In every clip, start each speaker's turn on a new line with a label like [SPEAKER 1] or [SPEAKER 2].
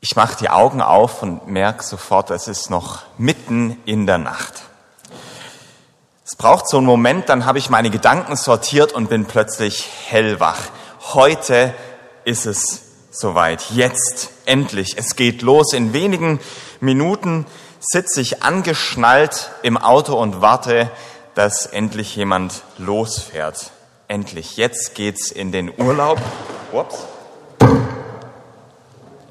[SPEAKER 1] Ich mache die Augen auf und merke sofort, es ist noch mitten in der Nacht. Es braucht so einen Moment, dann habe ich meine Gedanken sortiert und bin plötzlich hellwach. Heute ist es soweit. Jetzt endlich. Es geht los. In wenigen Minuten sitze ich angeschnallt im Auto und warte, dass endlich jemand losfährt. Endlich. Jetzt geht's in den Urlaub. Ups.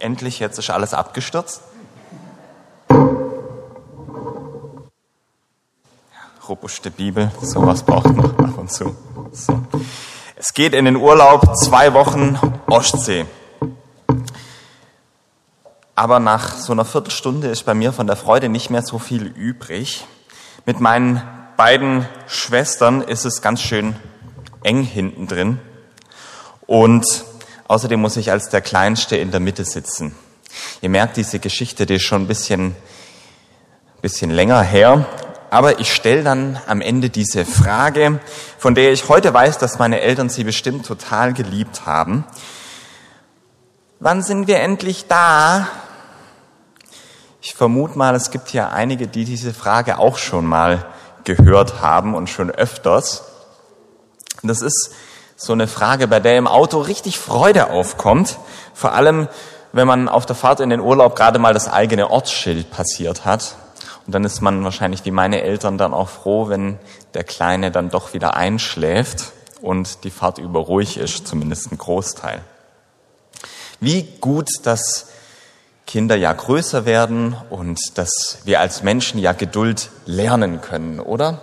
[SPEAKER 1] Endlich, jetzt ist alles abgestürzt. robuste Bibel, sowas braucht man ab und zu. So. Es geht in den Urlaub, zwei Wochen Ostsee. Aber nach so einer Viertelstunde ist bei mir von der Freude nicht mehr so viel übrig. Mit meinen beiden Schwestern ist es ganz schön eng hinten drin. Und außerdem muss ich als der Kleinste in der Mitte sitzen. Ihr merkt, diese Geschichte, die ist schon ein bisschen, bisschen länger her. Aber ich stelle dann am Ende diese Frage, von der ich heute weiß, dass meine Eltern sie bestimmt total geliebt haben. Wann sind wir endlich da? Ich vermute mal, es gibt ja einige, die diese Frage auch schon mal gehört haben und schon öfters. Das ist so eine Frage, bei der im Auto richtig Freude aufkommt. Vor allem, wenn man auf der Fahrt in den Urlaub gerade mal das eigene Ortsschild passiert hat. Und dann ist man wahrscheinlich wie meine Eltern dann auch froh, wenn der Kleine dann doch wieder einschläft und die Fahrt über ruhig ist, zumindest ein Großteil. Wie gut, dass Kinder ja größer werden und dass wir als Menschen ja Geduld lernen können, oder?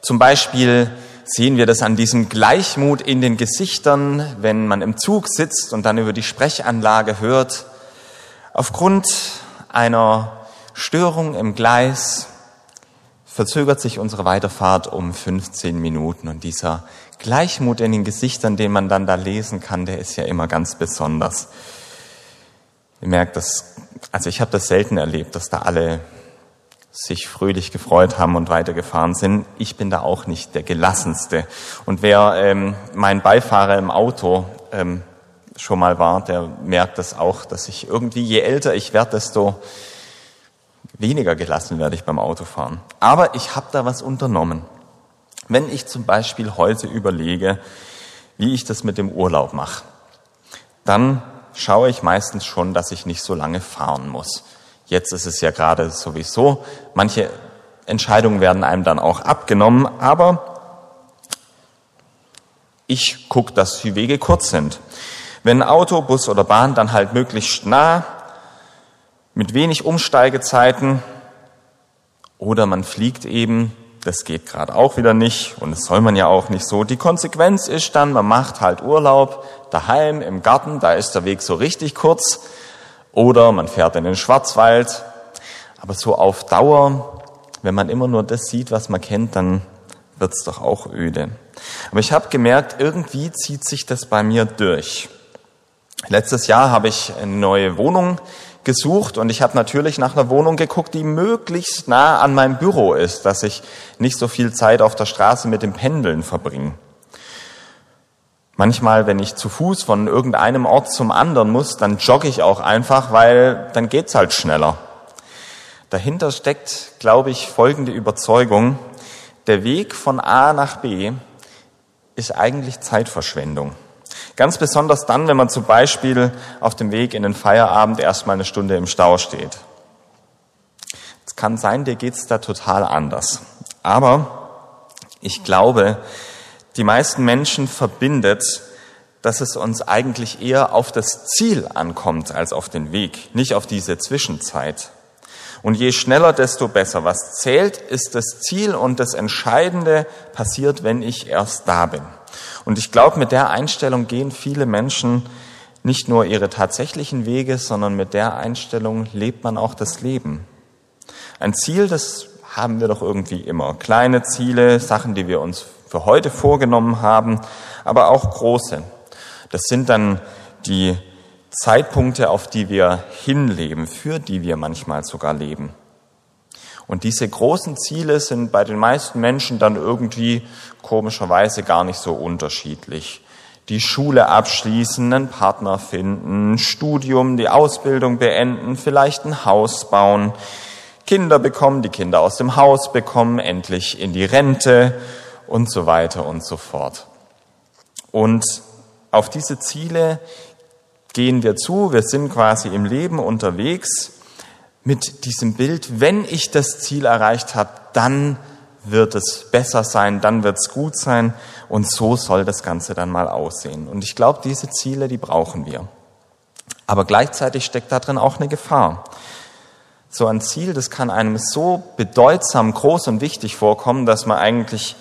[SPEAKER 1] Zum Beispiel sehen wir das an diesem Gleichmut in den Gesichtern, wenn man im Zug sitzt und dann über die Sprechanlage hört. Aufgrund einer Störung im Gleis verzögert sich unsere Weiterfahrt um 15 Minuten und dieser Gleichmut in den Gesichtern, den man dann da lesen kann, der ist ja immer ganz besonders. Ihr merkt, dass, also ich habe das selten erlebt, dass da alle sich fröhlich gefreut haben und weitergefahren sind. Ich bin da auch nicht der gelassenste. Und wer ähm, mein Beifahrer im Auto ähm, schon mal war, der merkt das auch, dass ich irgendwie, je älter ich werde, desto weniger gelassen werde ich beim Autofahren. Aber ich habe da was unternommen. Wenn ich zum Beispiel heute überlege, wie ich das mit dem Urlaub mache, dann schaue ich meistens schon, dass ich nicht so lange fahren muss. Jetzt ist es ja gerade sowieso. Manche Entscheidungen werden einem dann auch abgenommen, aber ich gucke, dass die Wege kurz sind. Wenn Auto, Bus oder Bahn, dann halt möglichst nah, mit wenig Umsteigezeiten oder man fliegt eben, das geht gerade auch wieder nicht und das soll man ja auch nicht so. Die Konsequenz ist dann, man macht halt Urlaub daheim im Garten, da ist der Weg so richtig kurz oder man fährt in den Schwarzwald. Aber so auf Dauer, wenn man immer nur das sieht, was man kennt, dann wird's doch auch öde. Aber ich habe gemerkt, irgendwie zieht sich das bei mir durch. Letztes Jahr habe ich eine neue Wohnung gesucht und ich habe natürlich nach einer Wohnung geguckt, die möglichst nah an meinem Büro ist, dass ich nicht so viel Zeit auf der Straße mit dem Pendeln verbringe. Manchmal, wenn ich zu Fuß von irgendeinem Ort zum anderen muss, dann jogge ich auch einfach, weil dann geht's halt schneller. Dahinter steckt, glaube ich, folgende Überzeugung. Der Weg von A nach B ist eigentlich Zeitverschwendung. Ganz besonders dann, wenn man zum Beispiel auf dem Weg in den Feierabend erstmal eine Stunde im Stau steht. Es kann sein, dir geht's da total anders. Aber ich glaube, die meisten Menschen verbindet, dass es uns eigentlich eher auf das Ziel ankommt als auf den Weg, nicht auf diese Zwischenzeit. Und je schneller, desto besser. Was zählt, ist das Ziel und das Entscheidende passiert, wenn ich erst da bin. Und ich glaube, mit der Einstellung gehen viele Menschen nicht nur ihre tatsächlichen Wege, sondern mit der Einstellung lebt man auch das Leben. Ein Ziel, das haben wir doch irgendwie immer. Kleine Ziele, Sachen, die wir uns für heute vorgenommen haben, aber auch große. Das sind dann die Zeitpunkte, auf die wir hinleben, für die wir manchmal sogar leben. Und diese großen Ziele sind bei den meisten Menschen dann irgendwie komischerweise gar nicht so unterschiedlich. die Schule abschließen, einen Partner finden, Studium, die Ausbildung beenden, vielleicht ein Haus bauen, Kinder bekommen, die Kinder aus dem Haus bekommen, endlich in die Rente und so weiter und so fort. Und auf diese Ziele gehen wir zu, wir sind quasi im Leben unterwegs mit diesem Bild, wenn ich das Ziel erreicht habe, dann wird es besser sein, dann wird es gut sein und so soll das Ganze dann mal aussehen. Und ich glaube, diese Ziele, die brauchen wir. Aber gleichzeitig steckt da drin auch eine Gefahr so ein Ziel, das kann einem so bedeutsam groß und wichtig vorkommen, dass man eigentlich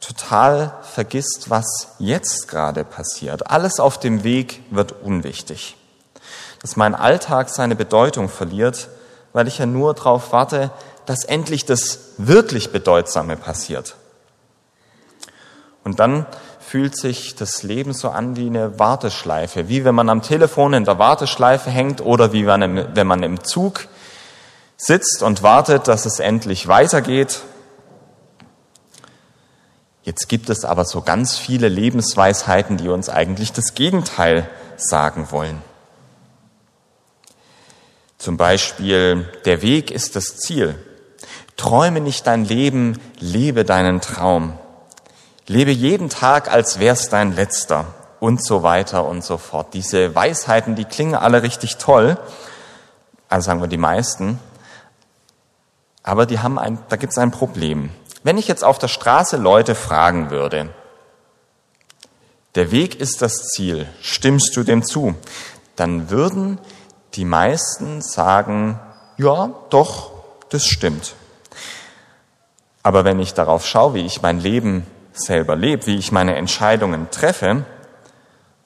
[SPEAKER 1] total vergisst, was jetzt gerade passiert. Alles auf dem Weg wird unwichtig. Dass mein Alltag seine Bedeutung verliert, weil ich ja nur darauf warte, dass endlich das wirklich Bedeutsame passiert. Und dann fühlt sich das Leben so an wie eine Warteschleife, wie wenn man am Telefon in der Warteschleife hängt oder wie wenn man im Zug sitzt und wartet, dass es endlich weitergeht. Jetzt gibt es aber so ganz viele Lebensweisheiten, die uns eigentlich das Gegenteil sagen wollen. Zum Beispiel, der Weg ist das Ziel. Träume nicht dein Leben, lebe deinen Traum. Lebe jeden Tag, als wär's dein letzter und so weiter und so fort. Diese Weisheiten, die klingen alle richtig toll, also sagen wir die meisten, aber die haben ein, da gibt es ein Problem. Wenn ich jetzt auf der Straße Leute fragen würde, der Weg ist das Ziel, stimmst du dem zu? Dann würden die meisten sagen, ja, doch, das stimmt. Aber wenn ich darauf schaue, wie ich mein Leben selber lebe, wie ich meine Entscheidungen treffe,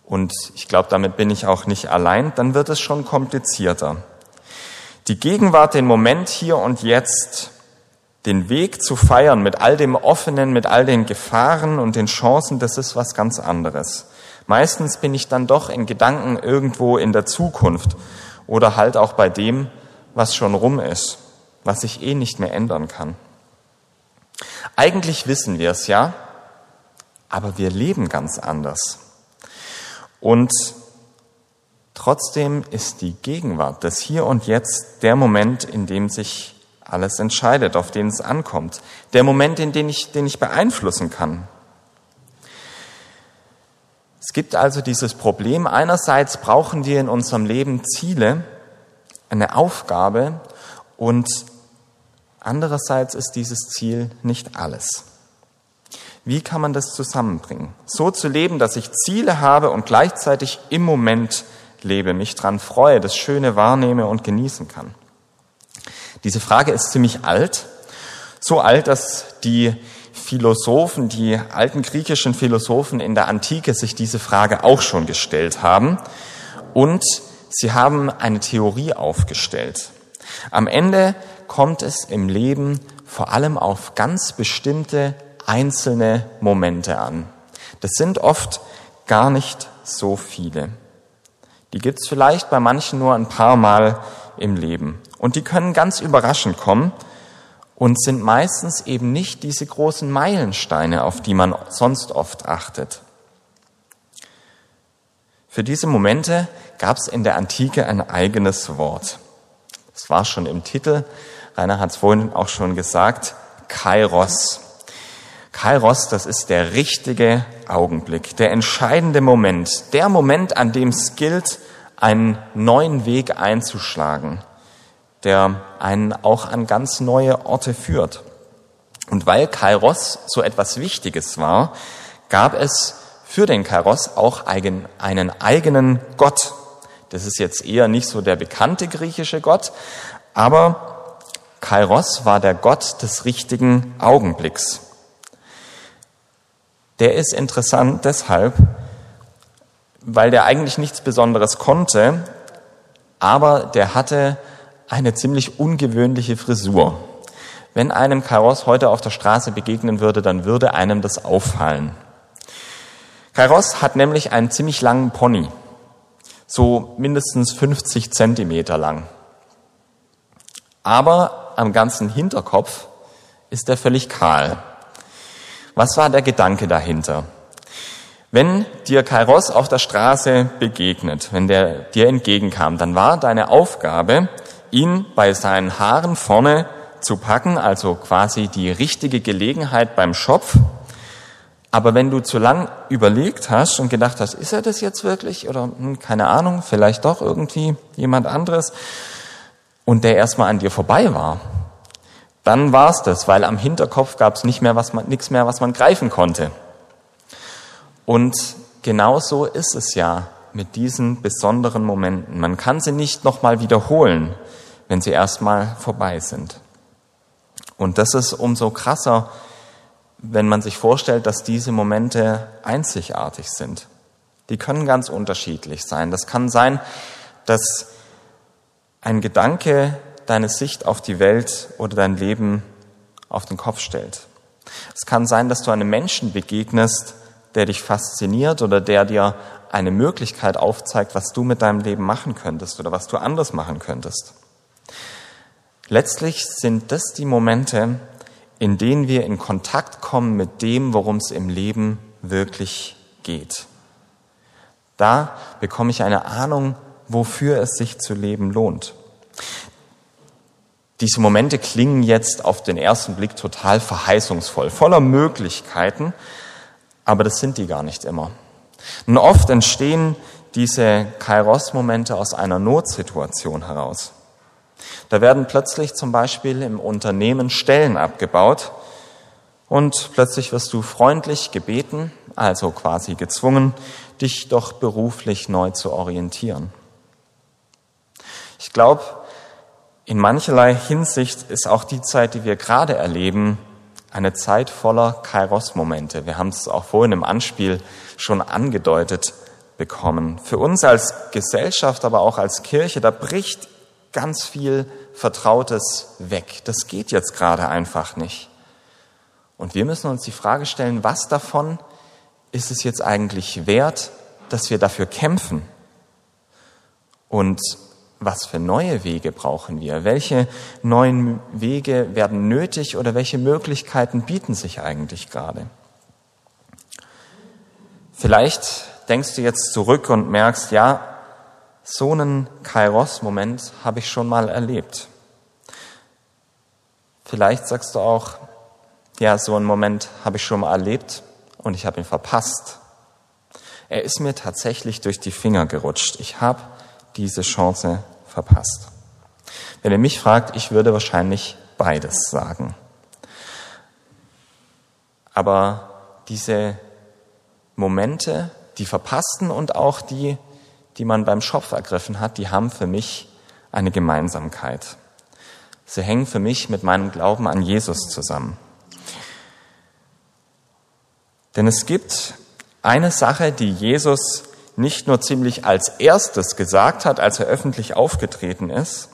[SPEAKER 1] und ich glaube, damit bin ich auch nicht allein, dann wird es schon komplizierter. Die Gegenwart, den Moment hier und jetzt, den Weg zu feiern mit all dem Offenen, mit all den Gefahren und den Chancen, das ist was ganz anderes. Meistens bin ich dann doch in Gedanken irgendwo in der Zukunft oder halt auch bei dem, was schon rum ist, was ich eh nicht mehr ändern kann. Eigentlich wissen wir es ja, aber wir leben ganz anders. Und Trotzdem ist die Gegenwart, das Hier und Jetzt, der Moment, in dem sich alles entscheidet, auf den es ankommt. Der Moment, in den ich, den ich beeinflussen kann. Es gibt also dieses Problem, einerseits brauchen wir in unserem Leben Ziele, eine Aufgabe und andererseits ist dieses Ziel nicht alles. Wie kann man das zusammenbringen? So zu leben, dass ich Ziele habe und gleichzeitig im Moment lebe, mich dran freue, das Schöne wahrnehme und genießen kann? Diese Frage ist ziemlich alt, so alt, dass die Philosophen, die alten griechischen Philosophen in der Antike sich diese Frage auch schon gestellt haben und sie haben eine Theorie aufgestellt. Am Ende kommt es im Leben vor allem auf ganz bestimmte einzelne Momente an. Das sind oft gar nicht so viele. Die gibt's vielleicht bei manchen nur ein paar Mal im Leben. Und die können ganz überraschend kommen und sind meistens eben nicht diese großen Meilensteine, auf die man sonst oft achtet. Für diese Momente gab es in der Antike ein eigenes Wort. Es war schon im Titel, Rainer hat es vorhin auch schon gesagt, Kairos. Kairos, das ist der richtige Augenblick, der entscheidende Moment, der Moment, an dem es gilt, einen neuen Weg einzuschlagen, der einen auch an ganz neue Orte führt. Und weil Kairos so etwas Wichtiges war, gab es für den Kairos auch einen eigenen Gott. Das ist jetzt eher nicht so der bekannte griechische Gott, aber Kairos war der Gott des richtigen Augenblicks. Der ist interessant deshalb, weil der eigentlich nichts Besonderes konnte, aber der hatte eine ziemlich ungewöhnliche Frisur. Wenn einem Kairos heute auf der Straße begegnen würde, dann würde einem das auffallen. Kairos hat nämlich einen ziemlich langen Pony, so mindestens 50 Zentimeter lang. Aber am ganzen Hinterkopf ist er völlig kahl. Was war der Gedanke dahinter? Wenn dir Kairos auf der Straße begegnet, wenn der dir entgegenkam, dann war deine Aufgabe, ihn bei seinen Haaren vorne zu packen, also quasi die richtige Gelegenheit beim Schopf. Aber wenn du zu lang überlegt hast und gedacht hast, ist er das jetzt wirklich oder hm, keine Ahnung, vielleicht doch irgendwie jemand anderes und der erstmal an dir vorbei war, dann war es das, weil am Hinterkopf gab es nicht mehr was man, nichts mehr, was man greifen konnte. Und genauso ist es ja mit diesen besonderen Momenten. Man kann sie nicht nochmal wiederholen, wenn sie erstmal vorbei sind. Und das ist umso krasser, wenn man sich vorstellt, dass diese Momente einzigartig sind. Die können ganz unterschiedlich sein. Das kann sein, dass ein Gedanke deine Sicht auf die Welt oder dein Leben auf den Kopf stellt. Es kann sein, dass du einem Menschen begegnest, der dich fasziniert oder der dir eine Möglichkeit aufzeigt, was du mit deinem Leben machen könntest oder was du anders machen könntest. Letztlich sind das die Momente, in denen wir in Kontakt kommen mit dem, worum es im Leben wirklich geht. Da bekomme ich eine Ahnung, wofür es sich zu leben lohnt. Diese Momente klingen jetzt auf den ersten Blick total verheißungsvoll, voller Möglichkeiten, aber das sind die gar nicht immer. Und oft entstehen diese Kairos-Momente aus einer Notsituation heraus. Da werden plötzlich zum Beispiel im Unternehmen Stellen abgebaut und plötzlich wirst du freundlich gebeten, also quasi gezwungen, dich doch beruflich neu zu orientieren. Ich glaube, in mancherlei Hinsicht ist auch die Zeit, die wir gerade erleben, eine Zeit voller Kairos-Momente. Wir haben es auch vorhin im Anspiel schon angedeutet bekommen. Für uns als Gesellschaft, aber auch als Kirche, da bricht ganz viel Vertrautes weg. Das geht jetzt gerade einfach nicht. Und wir müssen uns die Frage stellen, was davon ist es jetzt eigentlich wert, dass wir dafür kämpfen? Und was für neue Wege brauchen wir? Welche neuen Wege werden nötig oder welche Möglichkeiten bieten sich eigentlich gerade? Vielleicht denkst du jetzt zurück und merkst, ja, so einen Kairos-Moment habe ich schon mal erlebt. Vielleicht sagst du auch, ja, so einen Moment habe ich schon mal erlebt und ich habe ihn verpasst. Er ist mir tatsächlich durch die Finger gerutscht. Ich habe diese Chance verpasst. Wenn ihr mich fragt, ich würde wahrscheinlich beides sagen. Aber diese Momente, die verpassten und auch die, die man beim Schopf ergriffen hat, die haben für mich eine Gemeinsamkeit. Sie hängen für mich mit meinem Glauben an Jesus zusammen. Denn es gibt eine Sache, die Jesus nicht nur ziemlich als erstes gesagt hat, als er öffentlich aufgetreten ist,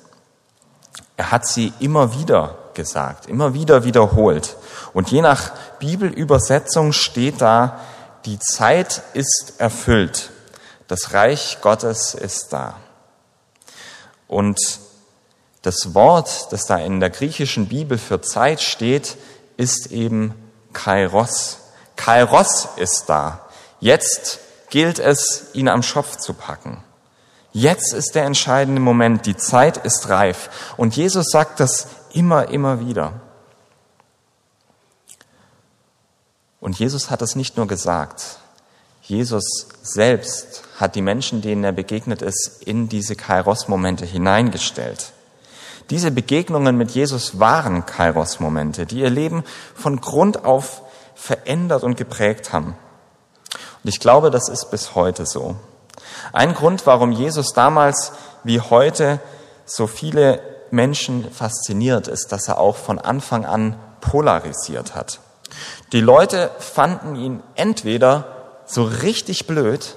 [SPEAKER 1] er hat sie immer wieder gesagt, immer wieder wiederholt. Und je nach Bibelübersetzung steht da, die Zeit ist erfüllt, das Reich Gottes ist da. Und das Wort, das da in der griechischen Bibel für Zeit steht, ist eben Kairos. Kairos ist da. Jetzt gilt es, ihn am Schopf zu packen. Jetzt ist der entscheidende Moment, die Zeit ist reif. Und Jesus sagt das immer, immer wieder. Und Jesus hat das nicht nur gesagt. Jesus selbst hat die Menschen, denen er begegnet ist, in diese Kairos-Momente hineingestellt. Diese Begegnungen mit Jesus waren Kairos-Momente, die ihr Leben von Grund auf verändert und geprägt haben. Und ich glaube, das ist bis heute so. Ein Grund, warum Jesus damals wie heute so viele Menschen fasziniert, ist, dass er auch von Anfang an polarisiert hat. Die Leute fanden ihn entweder so richtig blöd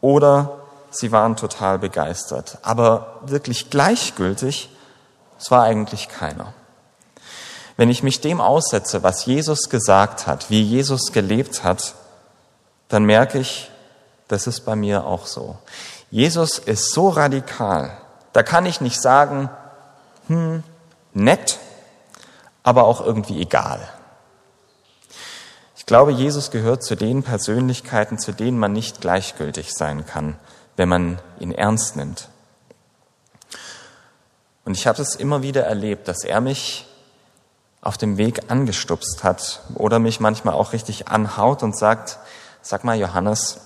[SPEAKER 1] oder sie waren total begeistert. Aber wirklich gleichgültig, es war eigentlich keiner. Wenn ich mich dem aussetze, was Jesus gesagt hat, wie Jesus gelebt hat, dann merke ich, das ist bei mir auch so. Jesus ist so radikal, da kann ich nicht sagen, hm, nett, aber auch irgendwie egal. Glaube, Jesus gehört zu den Persönlichkeiten, zu denen man nicht gleichgültig sein kann, wenn man ihn ernst nimmt. Und ich habe es immer wieder erlebt, dass er mich auf dem Weg angestupst hat oder mich manchmal auch richtig anhaut und sagt, sag mal Johannes,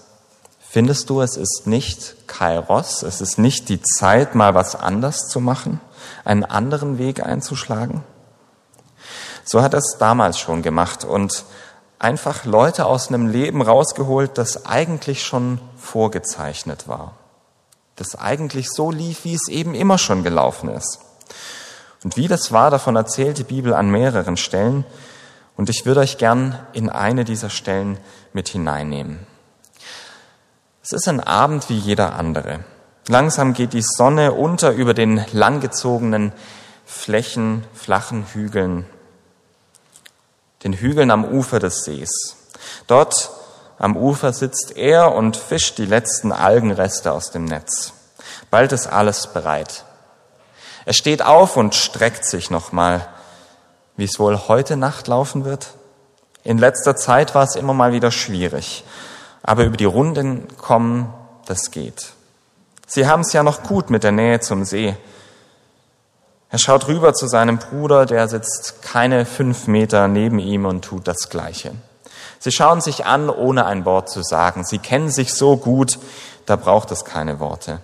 [SPEAKER 1] findest du, es ist nicht Kairos, es ist nicht die Zeit, mal was anders zu machen, einen anderen Weg einzuschlagen? So hat er es damals schon gemacht und einfach Leute aus einem Leben rausgeholt, das eigentlich schon vorgezeichnet war das eigentlich so lief, wie es eben immer schon gelaufen ist. Und wie das war, davon erzählt die Bibel an mehreren Stellen. Und ich würde euch gern in eine dieser Stellen mit hineinnehmen. Es ist ein Abend wie jeder andere. Langsam geht die Sonne unter über den langgezogenen Flächen, flachen Hügeln, den Hügeln am Ufer des Sees. Dort am Ufer sitzt er und fischt die letzten Algenreste aus dem Netz. Bald ist alles bereit. Er steht auf und streckt sich nochmal, wie es wohl heute Nacht laufen wird. In letzter Zeit war es immer mal wieder schwierig, aber über die Runden kommen, das geht. Sie haben es ja noch gut mit der Nähe zum See. Er schaut rüber zu seinem Bruder, der sitzt keine fünf Meter neben ihm und tut das Gleiche. Sie schauen sich an, ohne ein Wort zu sagen. Sie kennen sich so gut, da braucht es keine Worte.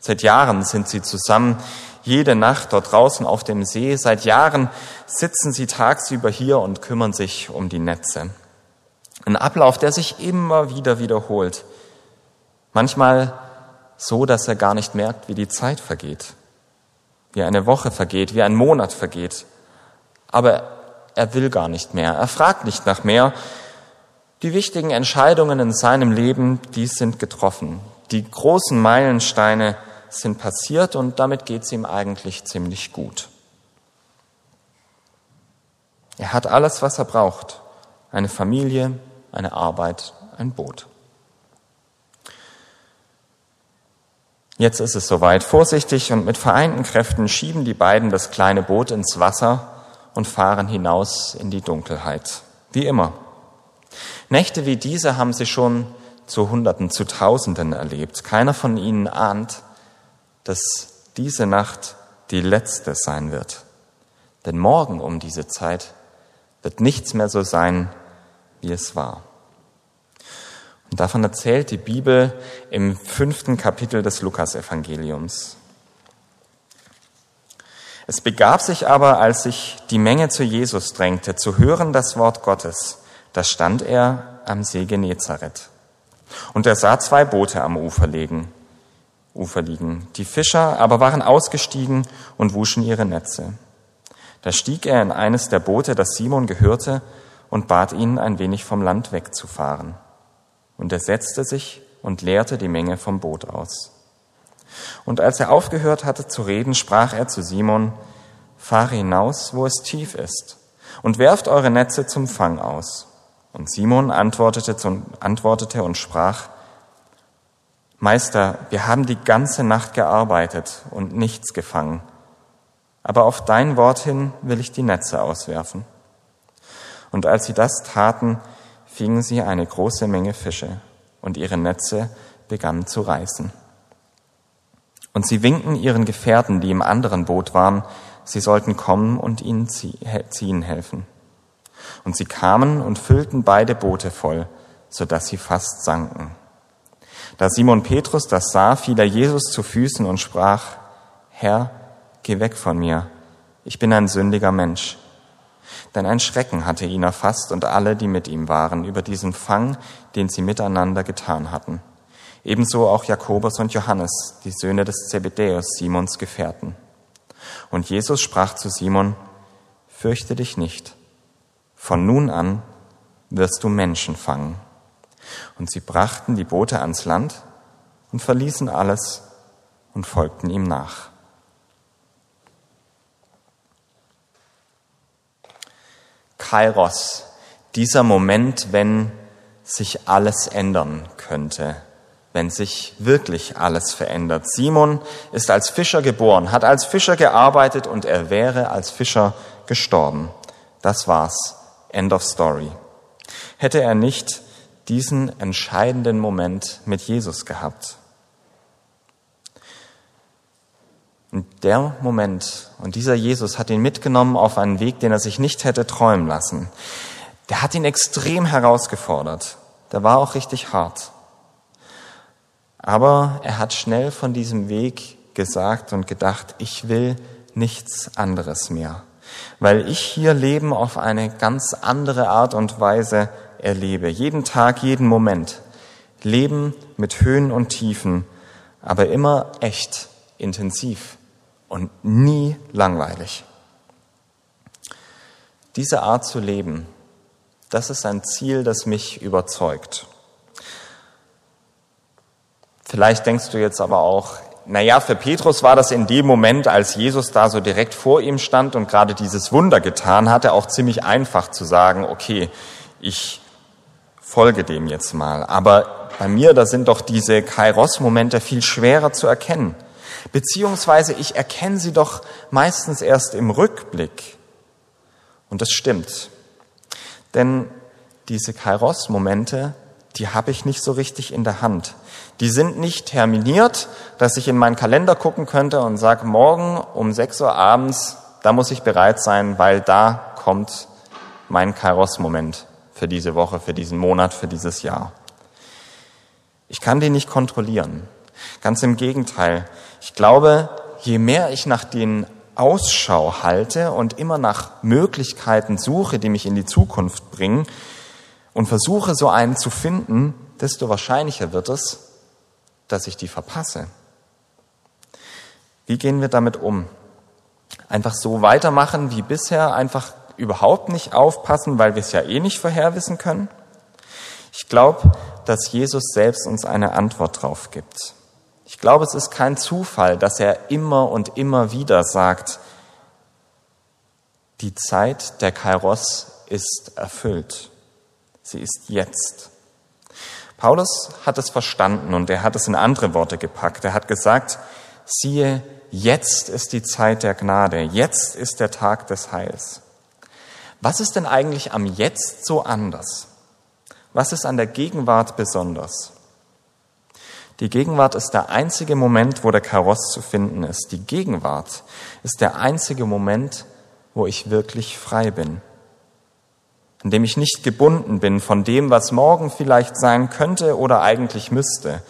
[SPEAKER 1] Seit Jahren sind sie zusammen, jede Nacht dort draußen auf dem See. Seit Jahren sitzen sie tagsüber hier und kümmern sich um die Netze. Ein Ablauf, der sich immer wieder wiederholt. Manchmal so, dass er gar nicht merkt, wie die Zeit vergeht, wie eine Woche vergeht, wie ein Monat vergeht. Aber er will gar nicht mehr. Er fragt nicht nach mehr. Die wichtigen Entscheidungen in seinem Leben, die sind getroffen. Die großen Meilensteine sind passiert und damit geht es ihm eigentlich ziemlich gut. Er hat alles, was er braucht. Eine Familie, eine Arbeit, ein Boot. Jetzt ist es soweit. Vorsichtig und mit vereinten Kräften schieben die beiden das kleine Boot ins Wasser und fahren hinaus in die Dunkelheit. Wie immer. Nächte wie diese haben sie schon zu Hunderten, zu Tausenden erlebt. Keiner von ihnen ahnt, dass diese Nacht die letzte sein wird. Denn morgen um diese Zeit wird nichts mehr so sein, wie es war. Und davon erzählt die Bibel im fünften Kapitel des Lukasevangeliums. Es begab sich aber, als sich die Menge zu Jesus drängte, zu hören das Wort Gottes, da stand er am See Genezareth. Und er sah zwei Boote am Ufer liegen, Ufer liegen. Die Fischer aber waren ausgestiegen und wuschen ihre Netze. Da stieg er in eines der Boote, das Simon gehörte, und bat ihn, ein wenig vom Land wegzufahren. Und er setzte sich und leerte die Menge vom Boot aus. Und als er aufgehört hatte zu reden, sprach er zu Simon, fahre hinaus, wo es tief ist, und werft eure Netze zum Fang aus. Und Simon antwortete, antwortete und sprach, Meister, wir haben die ganze Nacht gearbeitet und nichts gefangen, aber auf dein Wort hin will ich die Netze auswerfen. Und als sie das taten, fingen sie eine große Menge Fische, und ihre Netze begannen zu reißen. Und sie winkten ihren Gefährten, die im anderen Boot waren, sie sollten kommen und ihnen ziehen helfen. Und sie kamen und füllten beide Boote voll, so dass sie fast sanken. Da Simon Petrus das sah, fiel er Jesus zu Füßen und sprach, Herr, geh weg von mir, ich bin ein sündiger Mensch. Denn ein Schrecken hatte ihn erfasst und alle, die mit ihm waren, über diesen Fang, den sie miteinander getan hatten. Ebenso auch Jakobus und Johannes, die Söhne des Zebedäus, Simons Gefährten. Und Jesus sprach zu Simon, Fürchte dich nicht, von nun an wirst du Menschen fangen. Und sie brachten die Boote ans Land und verließen alles und folgten ihm nach. Kairos, dieser Moment, wenn sich alles ändern könnte wenn sich wirklich alles verändert. Simon ist als Fischer geboren, hat als Fischer gearbeitet und er wäre als Fischer gestorben. Das war's. End of story. hätte er nicht diesen entscheidenden Moment mit Jesus gehabt. Und der Moment und dieser Jesus hat ihn mitgenommen auf einen Weg, den er sich nicht hätte träumen lassen. Der hat ihn extrem herausgefordert. Der war auch richtig hart. Aber er hat schnell von diesem Weg gesagt und gedacht, ich will nichts anderes mehr, weil ich hier Leben auf eine ganz andere Art und Weise erlebe. Jeden Tag, jeden Moment. Leben mit Höhen und Tiefen, aber immer echt, intensiv und nie langweilig. Diese Art zu leben, das ist ein Ziel, das mich überzeugt. Vielleicht denkst du jetzt aber auch, naja, für Petrus war das in dem Moment, als Jesus da so direkt vor ihm stand und gerade dieses Wunder getan hatte, auch ziemlich einfach zu sagen, okay, ich folge dem jetzt mal. Aber bei mir, da sind doch diese Kairos-Momente viel schwerer zu erkennen. Beziehungsweise ich erkenne sie doch meistens erst im Rückblick. Und das stimmt. Denn diese Kairos-Momente, die habe ich nicht so richtig in der Hand. Die sind nicht terminiert, dass ich in meinen Kalender gucken könnte und sage, morgen um 6 Uhr abends, da muss ich bereit sein, weil da kommt mein Kairos-Moment für diese Woche, für diesen Monat, für dieses Jahr. Ich kann die nicht kontrollieren. Ganz im Gegenteil. Ich glaube, je mehr ich nach den Ausschau halte und immer nach Möglichkeiten suche, die mich in die Zukunft bringen und versuche so einen zu finden, desto wahrscheinlicher wird es, dass ich die verpasse. Wie gehen wir damit um? Einfach so weitermachen wie bisher, einfach überhaupt nicht aufpassen, weil wir es ja eh nicht vorherwissen können? Ich glaube, dass Jesus selbst uns eine Antwort drauf gibt. Ich glaube, es ist kein Zufall, dass er immer und immer wieder sagt, die Zeit der Kairos ist erfüllt. Sie ist jetzt. Paulus hat es verstanden und er hat es in andere Worte gepackt. Er hat gesagt, siehe, jetzt ist die Zeit der Gnade, jetzt ist der Tag des Heils. Was ist denn eigentlich am Jetzt so anders? Was ist an der Gegenwart besonders? Die Gegenwart ist der einzige Moment, wo der Kaross zu finden ist. Die Gegenwart ist der einzige Moment, wo ich wirklich frei bin. In dem ich nicht gebunden bin von dem, was morgen vielleicht sein könnte oder eigentlich müsste.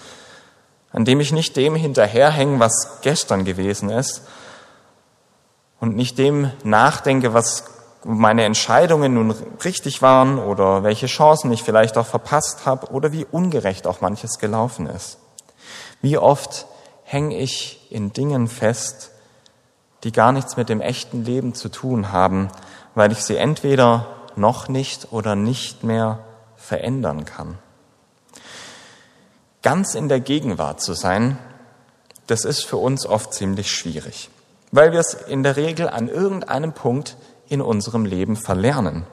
[SPEAKER 1] An dem ich nicht dem hinterherhänge, was gestern gewesen ist. Und nicht dem nachdenke, was meine Entscheidungen nun richtig waren oder welche Chancen ich vielleicht auch verpasst habe oder wie ungerecht auch manches gelaufen ist. Wie oft hänge ich in Dingen fest, die gar nichts mit dem echten Leben zu tun haben, weil ich sie entweder noch nicht oder nicht mehr verändern kann. Ganz in der Gegenwart zu sein, das ist für uns oft ziemlich schwierig, weil wir es in der Regel an irgendeinem Punkt in unserem Leben verlernen.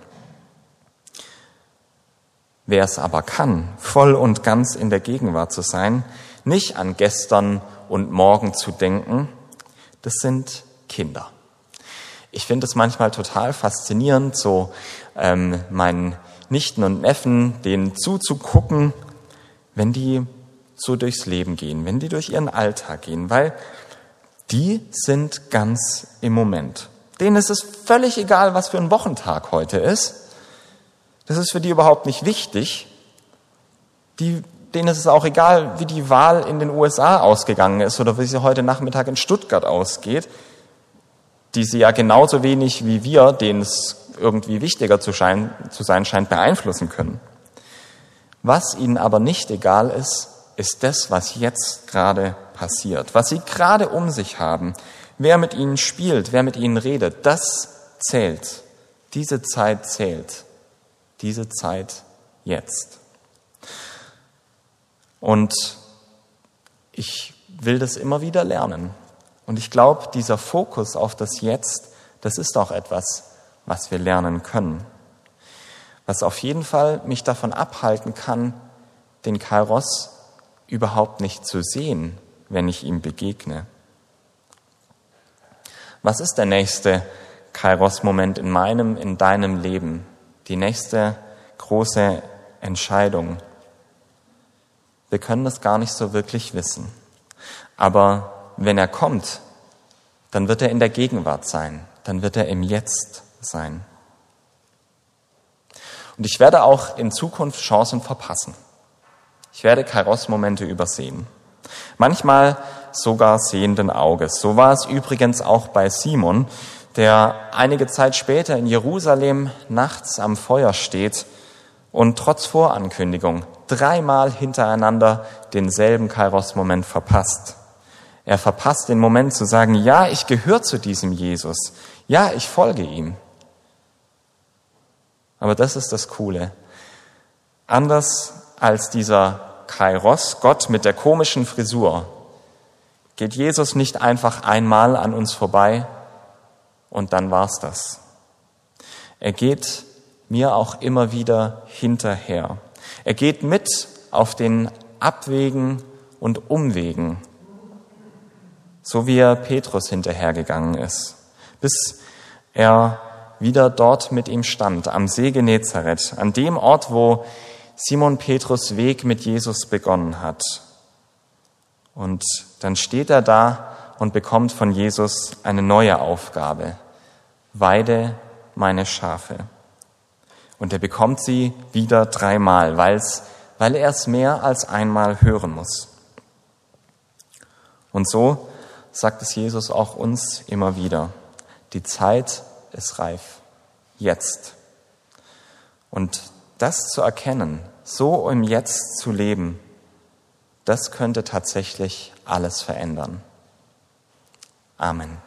[SPEAKER 1] Wer es aber kann, voll und ganz in der Gegenwart zu sein, nicht an gestern und morgen zu denken, das sind Kinder. Ich finde es manchmal total faszinierend, so ähm, meinen Nichten und Neffen, denen zuzugucken, wenn die so durchs Leben gehen, wenn die durch ihren Alltag gehen, weil die sind ganz im Moment. Denen ist es völlig egal, was für ein Wochentag heute ist. Das ist für die überhaupt nicht wichtig. Die, denen ist es auch egal, wie die Wahl in den USA ausgegangen ist oder wie sie heute Nachmittag in Stuttgart ausgeht, die sie ja genauso wenig wie wir, denen es irgendwie wichtiger zu, schein, zu sein scheint, beeinflussen können. Was ihnen aber nicht egal ist, ist das, was jetzt gerade passiert, was sie gerade um sich haben, Wer mit ihnen spielt, wer mit ihnen redet, das zählt. Diese Zeit zählt. Diese Zeit jetzt. Und ich will das immer wieder lernen. Und ich glaube, dieser Fokus auf das Jetzt, das ist auch etwas, was wir lernen können. Was auf jeden Fall mich davon abhalten kann, den Kairos überhaupt nicht zu sehen, wenn ich ihm begegne. Was ist der nächste Kairos-Moment in meinem, in deinem Leben? Die nächste große Entscheidung. Wir können das gar nicht so wirklich wissen. Aber wenn er kommt, dann wird er in der Gegenwart sein, dann wird er im Jetzt sein. Und ich werde auch in Zukunft Chancen verpassen. Ich werde Kairos-Momente übersehen. Manchmal sogar sehenden Auges. So war es übrigens auch bei Simon, der einige Zeit später in Jerusalem nachts am Feuer steht und trotz Vorankündigung dreimal hintereinander denselben Kairos-Moment verpasst. Er verpasst den Moment zu sagen, ja, ich gehöre zu diesem Jesus. Ja, ich folge ihm. Aber das ist das Coole. Anders als dieser Kairos, Gott mit der komischen Frisur, geht Jesus nicht einfach einmal an uns vorbei und dann war's das. Er geht mir auch immer wieder hinterher. Er geht mit auf den Abwegen und Umwegen, so wie er Petrus hinterhergegangen ist, bis er wieder dort mit ihm stand, am See Genezareth, an dem Ort, wo Simon Petrus Weg mit Jesus begonnen hat. Und dann steht er da und bekommt von Jesus eine neue Aufgabe. Weide meine Schafe. Und er bekommt sie wieder dreimal, weil's, weil er es mehr als einmal hören muss. Und so sagt es Jesus auch uns immer wieder. Die Zeit ist reif. Jetzt. Und das zu erkennen, so im Jetzt zu leben, das könnte tatsächlich alles verändern. Amen.